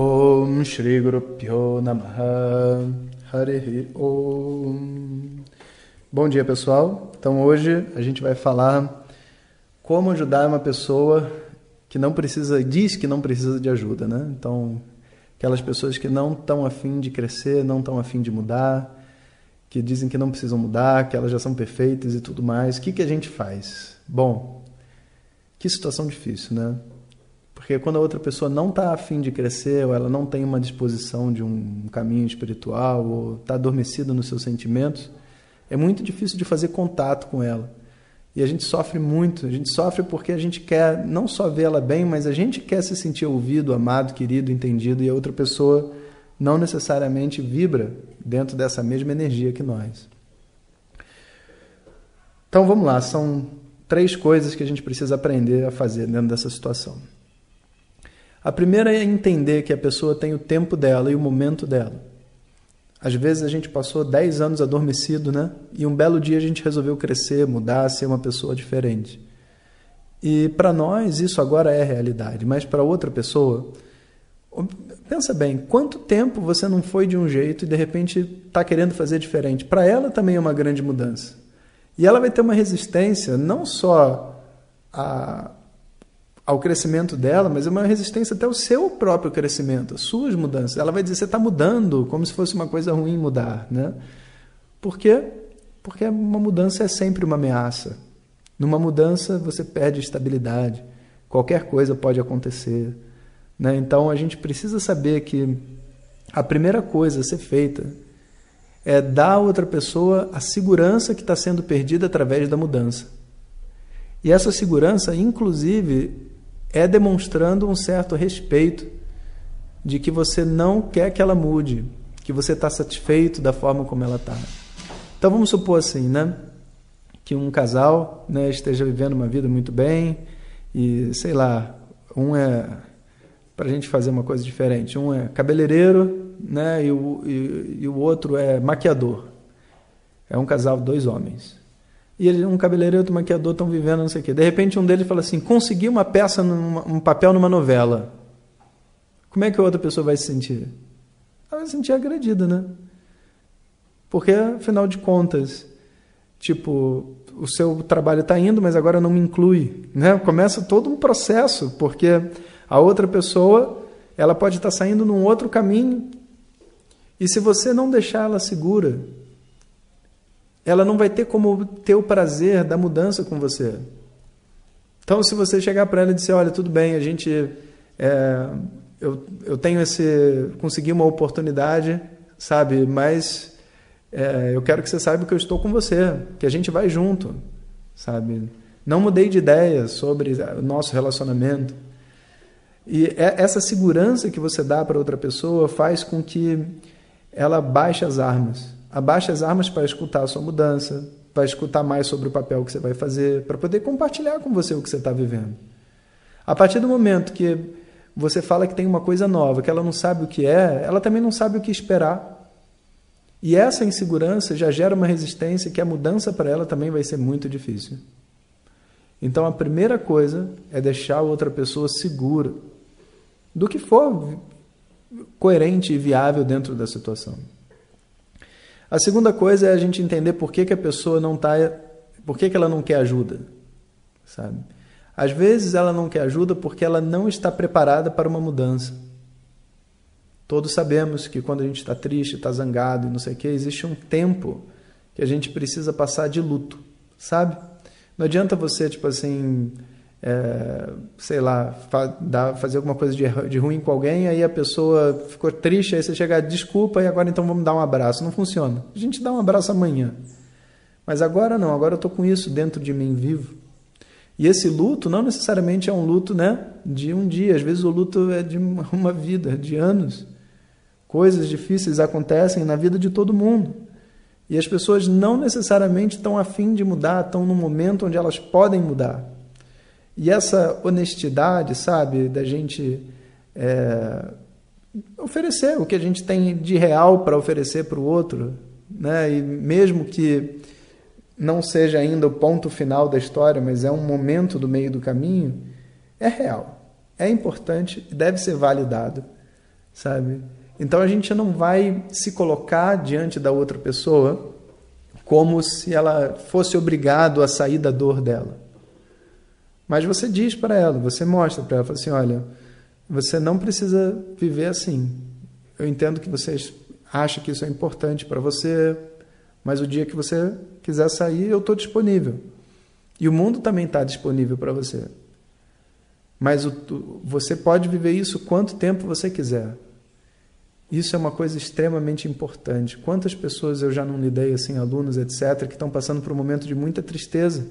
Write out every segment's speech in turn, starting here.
Om Shri Guru Pyo Namaha Harihi Om Bom dia pessoal, então hoje a gente vai falar como ajudar uma pessoa que não precisa, diz que não precisa de ajuda, né? Então, aquelas pessoas que não estão afim de crescer, não estão afim de mudar, que dizem que não precisam mudar, que elas já são perfeitas e tudo mais. O que, que a gente faz? Bom, que situação difícil, né? Porque quando a outra pessoa não está afim de crescer, ou ela não tem uma disposição de um caminho espiritual, ou está adormecida nos seus sentimentos, é muito difícil de fazer contato com ela. E a gente sofre muito, a gente sofre porque a gente quer não só vê-la bem, mas a gente quer se sentir ouvido, amado, querido, entendido, e a outra pessoa não necessariamente vibra dentro dessa mesma energia que nós. Então vamos lá, são três coisas que a gente precisa aprender a fazer dentro dessa situação. A primeira é entender que a pessoa tem o tempo dela e o momento dela. Às vezes a gente passou 10 anos adormecido, né? E um belo dia a gente resolveu crescer, mudar, ser uma pessoa diferente. E para nós isso agora é realidade, mas para outra pessoa, pensa bem, quanto tempo você não foi de um jeito e de repente está querendo fazer diferente? Para ela também é uma grande mudança. E ela vai ter uma resistência não só a, ao crescimento dela, mas é uma resistência até ao seu próprio crescimento, às suas mudanças. Ela vai dizer, você está mudando, como se fosse uma coisa ruim mudar. Né? Por quê? Porque uma mudança é sempre uma ameaça. Numa mudança, você perde estabilidade. Qualquer coisa pode acontecer. Né? Então, a gente precisa saber que a primeira coisa a ser feita é dar a outra pessoa a segurança que está sendo perdida através da mudança. E essa segurança, inclusive, é demonstrando um certo respeito de que você não quer que ela mude, que você está satisfeito da forma como ela está. Então vamos supor assim, né? Que um casal né, esteja vivendo uma vida muito bem e, sei lá, um é para a gente fazer uma coisa diferente. Um é cabeleireiro, né? E o, e, e o outro é maquiador. É um casal, dois homens e ele, um cabeleireiro e outro maquiador estão vivendo não sei o quê. De repente um deles fala assim, consegui uma peça, numa, um papel numa novela. Como é que a outra pessoa vai se sentir? Ela vai se sentir agredida, né? Porque, afinal de contas, tipo, o seu trabalho está indo, mas agora não me inclui. Né? Começa todo um processo, porque a outra pessoa ela pode estar tá saindo num outro caminho. E se você não deixar ela segura, ela não vai ter como ter o prazer da mudança com você. Então, se você chegar para ela e dizer, olha, tudo bem, a gente, é, eu, eu tenho esse, consegui uma oportunidade, sabe, mas é, eu quero que você saiba que eu estou com você, que a gente vai junto, sabe. Não mudei de ideia sobre o nosso relacionamento. E é, essa segurança que você dá para outra pessoa faz com que ela baixe as armas abaixe as armas para escutar a sua mudança, para escutar mais sobre o papel que você vai fazer, para poder compartilhar com você o que você está vivendo. A partir do momento que você fala que tem uma coisa nova, que ela não sabe o que é, ela também não sabe o que esperar. E essa insegurança já gera uma resistência que a mudança para ela também vai ser muito difícil. Então a primeira coisa é deixar outra pessoa segura do que for coerente e viável dentro da situação. A segunda coisa é a gente entender por que, que a pessoa não está. Por que, que ela não quer ajuda. Sabe? Às vezes ela não quer ajuda porque ela não está preparada para uma mudança. Todos sabemos que quando a gente está triste, está zangado não sei o que, existe um tempo que a gente precisa passar de luto, sabe? Não adianta você, tipo assim, é, sei lá, fa dar, fazer alguma coisa de, de, ruim com alguém, aí a pessoa ficou triste, aí você chega, desculpa, e agora então vamos dar um abraço. Não funciona. A gente dá um abraço amanhã. Mas agora não, agora eu estou com isso dentro de mim vivo. E esse luto não necessariamente é um luto né, de um dia, às vezes o luto é de uma vida, de anos. Coisas difíceis acontecem na vida de todo mundo. E as pessoas não necessariamente estão afim de mudar, estão no momento onde elas podem mudar. E essa honestidade, sabe, da gente é, oferecer o que a gente tem de real para oferecer para o outro, né? E mesmo que não seja ainda o ponto final da história, mas é um momento do meio do caminho, é real, é importante deve ser validado, sabe? Então a gente não vai se colocar diante da outra pessoa como se ela fosse obrigado a sair da dor dela. Mas você diz para ela, você mostra para ela, fala assim, olha, você não precisa viver assim. Eu entendo que você acha que isso é importante para você, mas o dia que você quiser sair, eu estou disponível. E o mundo também está disponível para você. Mas o, você pode viver isso quanto tempo você quiser. Isso é uma coisa extremamente importante. Quantas pessoas eu já não lidei, assim, alunos, etc., que estão passando por um momento de muita tristeza.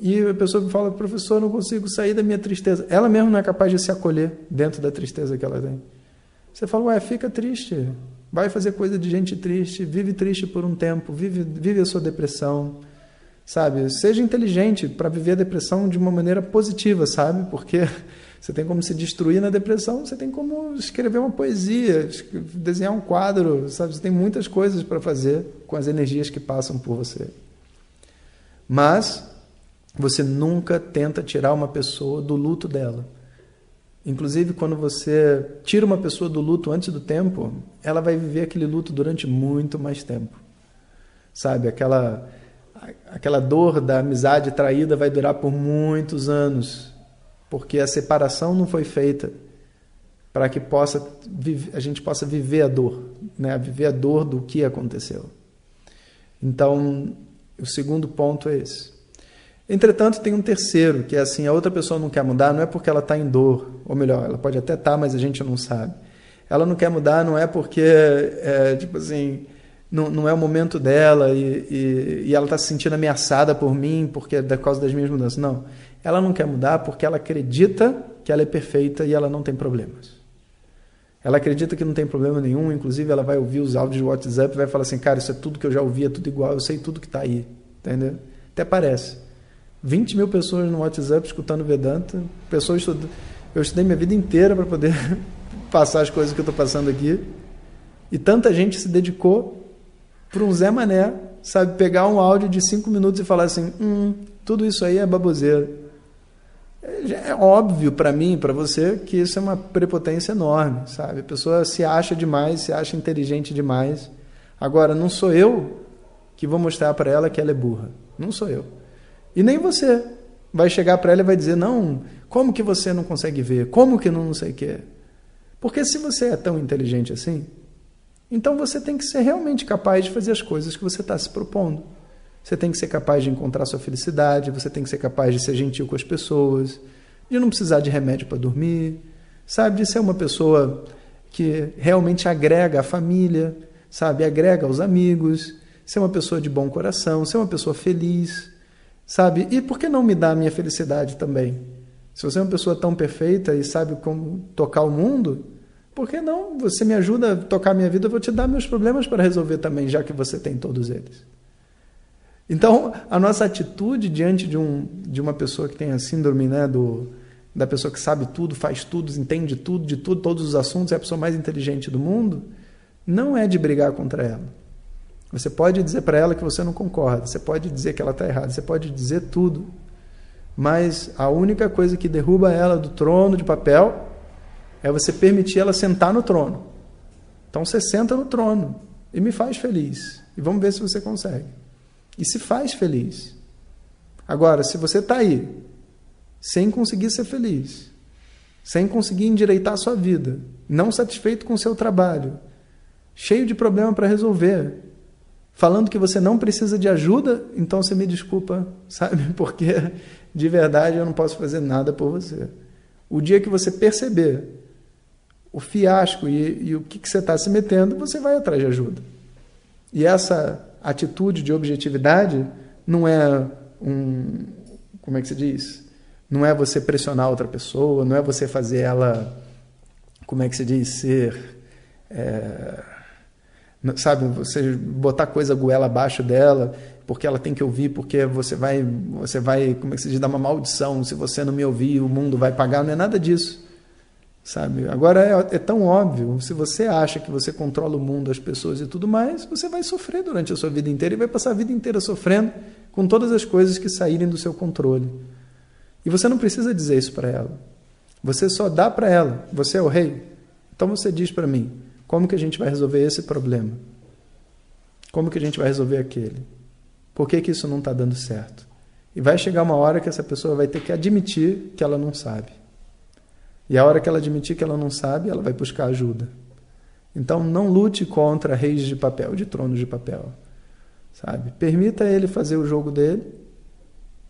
E a pessoa fala, professor, não consigo sair da minha tristeza. Ela mesma não é capaz de se acolher dentro da tristeza que ela tem. Você fala, ué, fica triste. Vai fazer coisa de gente triste, vive triste por um tempo, vive, vive a sua depressão. Sabe? Seja inteligente para viver a depressão de uma maneira positiva, sabe? Porque você tem como se destruir na depressão, você tem como escrever uma poesia, desenhar um quadro, sabe? Você tem muitas coisas para fazer com as energias que passam por você. Mas você nunca tenta tirar uma pessoa do luto dela. Inclusive, quando você tira uma pessoa do luto antes do tempo, ela vai viver aquele luto durante muito mais tempo. Sabe? Aquela, aquela dor da amizade traída vai durar por muitos anos porque a separação não foi feita para que possa a gente possa viver a dor, né? viver a dor do que aconteceu. Então, o segundo ponto é esse. Entretanto, tem um terceiro, que é assim: a outra pessoa não quer mudar, não é porque ela está em dor, ou melhor, ela pode até estar, tá, mas a gente não sabe. Ela não quer mudar, não é porque, é, tipo assim, não, não é o momento dela e, e, e ela está se sentindo ameaçada por mim porque é por causa das minhas mudanças. Não. Ela não quer mudar porque ela acredita que ela é perfeita e ela não tem problemas. Ela acredita que não tem problema nenhum, inclusive ela vai ouvir os áudios do WhatsApp e vai falar assim: cara, isso é tudo que eu já ouvi, é tudo igual, eu sei tudo que está aí. Entendeu? Até parece. 20 mil pessoas no WhatsApp escutando Vedanta, pessoas. Eu estudei minha vida inteira para poder passar as coisas que eu estou passando aqui. E tanta gente se dedicou para um Zé Mané, sabe, pegar um áudio de cinco minutos e falar assim: hum, tudo isso aí é baboseira. É, é óbvio para mim, para você, que isso é uma prepotência enorme, sabe? A pessoa se acha demais, se acha inteligente demais. Agora, não sou eu que vou mostrar para ela que ela é burra. Não sou eu. E nem você vai chegar para ela e vai dizer: não, como que você não consegue ver? Como que não, não sei o quê? Porque se você é tão inteligente assim, então você tem que ser realmente capaz de fazer as coisas que você está se propondo. Você tem que ser capaz de encontrar sua felicidade, você tem que ser capaz de ser gentil com as pessoas, de não precisar de remédio para dormir, sabe? De ser uma pessoa que realmente agrega a família, sabe? Agrega aos amigos, ser uma pessoa de bom coração, ser uma pessoa feliz, sabe? E por que não me dar a minha felicidade também? Se você é uma pessoa tão perfeita e sabe como tocar o mundo, por que não? Você me ajuda a tocar a minha vida, eu vou te dar meus problemas para resolver também, já que você tem todos eles. Então, a nossa atitude diante de, um, de uma pessoa que tem a síndrome né, do, da pessoa que sabe tudo, faz tudo, entende tudo, de tudo, todos os assuntos, é a pessoa mais inteligente do mundo, não é de brigar contra ela. Você pode dizer para ela que você não concorda, você pode dizer que ela está errada, você pode dizer tudo, mas a única coisa que derruba ela do trono de papel é você permitir ela sentar no trono. Então você senta no trono e me faz feliz. E vamos ver se você consegue e se faz feliz. Agora, se você está aí sem conseguir ser feliz, sem conseguir endireitar a sua vida, não satisfeito com o seu trabalho, cheio de problema para resolver, falando que você não precisa de ajuda, então você me desculpa, sabe? Porque de verdade eu não posso fazer nada por você. O dia que você perceber o fiasco e, e o que, que você está se metendo, você vai atrás de ajuda. E essa atitude de objetividade não é um. Como é que se diz? Não é você pressionar outra pessoa, não é você fazer ela. Como é que se diz? Ser. é, sabe, você botar coisa goela abaixo dela, porque ela tem que ouvir, porque você vai, você vai, como é que se diz, dar uma maldição, se você não me ouvir, o mundo vai pagar, não é nada disso. Sabe? Agora é, é tão óbvio, se você acha que você controla o mundo, as pessoas e tudo mais, você vai sofrer durante a sua vida inteira e vai passar a vida inteira sofrendo com todas as coisas que saírem do seu controle. E você não precisa dizer isso para ela. Você só dá para ela. Você é o rei. Então você diz para mim: como que a gente vai resolver esse problema? Como que a gente vai resolver aquele? Por que, que isso não está dando certo? E vai chegar uma hora que essa pessoa vai ter que admitir que ela não sabe. E a hora que ela admitir que ela não sabe, ela vai buscar ajuda. Então não lute contra reis de papel, de tronos de papel. Sabe? Permita ele fazer o jogo dele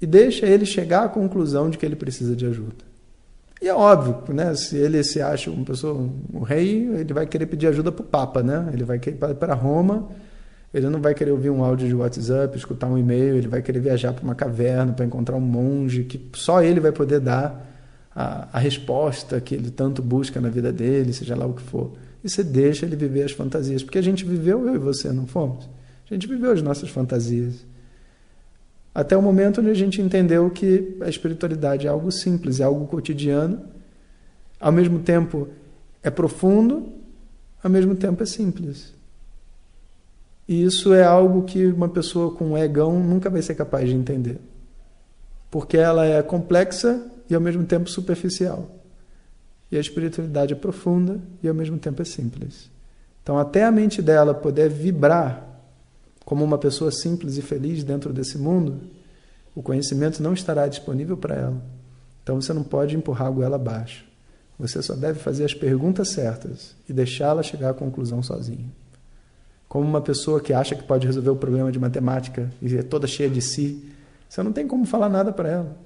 e deixa ele chegar à conclusão de que ele precisa de ajuda. E é óbvio, né? Se ele se acha uma pessoa, um rei, ele vai querer pedir ajuda para o Papa, né? Ele vai querer ir para Roma, ele não vai querer ouvir um áudio de WhatsApp, escutar um e-mail, ele vai querer viajar para uma caverna para encontrar um monge que só ele vai poder dar a, a resposta que ele tanto busca na vida dele, seja lá o que for. E você deixa ele viver as fantasias, porque a gente viveu, eu e você, não fomos? A gente viveu as nossas fantasias. Até o momento onde a gente entendeu que a espiritualidade é algo simples, é algo cotidiano, ao mesmo tempo é profundo, ao mesmo tempo é simples. E isso é algo que uma pessoa com um egão nunca vai ser capaz de entender. Porque ela é complexa e ao mesmo tempo superficial. E a espiritualidade é profunda e ao mesmo tempo é simples. Então, até a mente dela poder vibrar como uma pessoa simples e feliz dentro desse mundo, o conhecimento não estará disponível para ela. Então você não pode empurrar a goela abaixo. Você só deve fazer as perguntas certas e deixá-la chegar à conclusão sozinha. Como uma pessoa que acha que pode resolver o problema de matemática e é toda cheia de si, você não tem como falar nada para ela.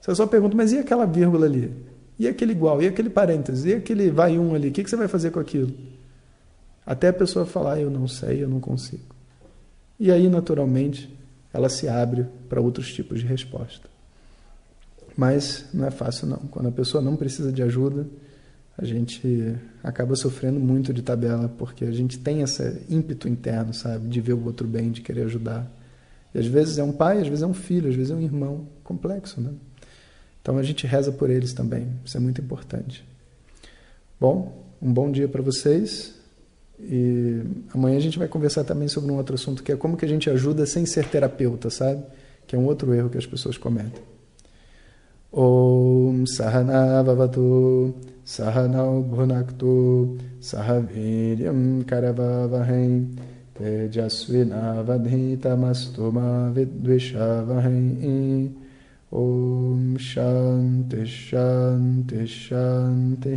Você só pergunta, mas e aquela vírgula ali? E aquele igual? E aquele parênteses? E aquele vai um ali? O que você vai fazer com aquilo? Até a pessoa falar, eu não sei, eu não consigo. E aí, naturalmente, ela se abre para outros tipos de resposta. Mas não é fácil, não. Quando a pessoa não precisa de ajuda, a gente acaba sofrendo muito de tabela, porque a gente tem esse ímpeto interno, sabe, de ver o outro bem, de querer ajudar. E às vezes é um pai, às vezes é um filho, às vezes é um irmão. Complexo, né? Então a gente reza por eles também. Isso é muito importante. Bom, um bom dia para vocês. E amanhã a gente vai conversar também sobre um outro assunto que é como que a gente ajuda sem ser terapeuta, sabe? Que é um outro erro que as pessoas cometem. Om Bhunaktu Sahaviryam Karavavahem Vidvishavahem Om Shanti Shanti Shanti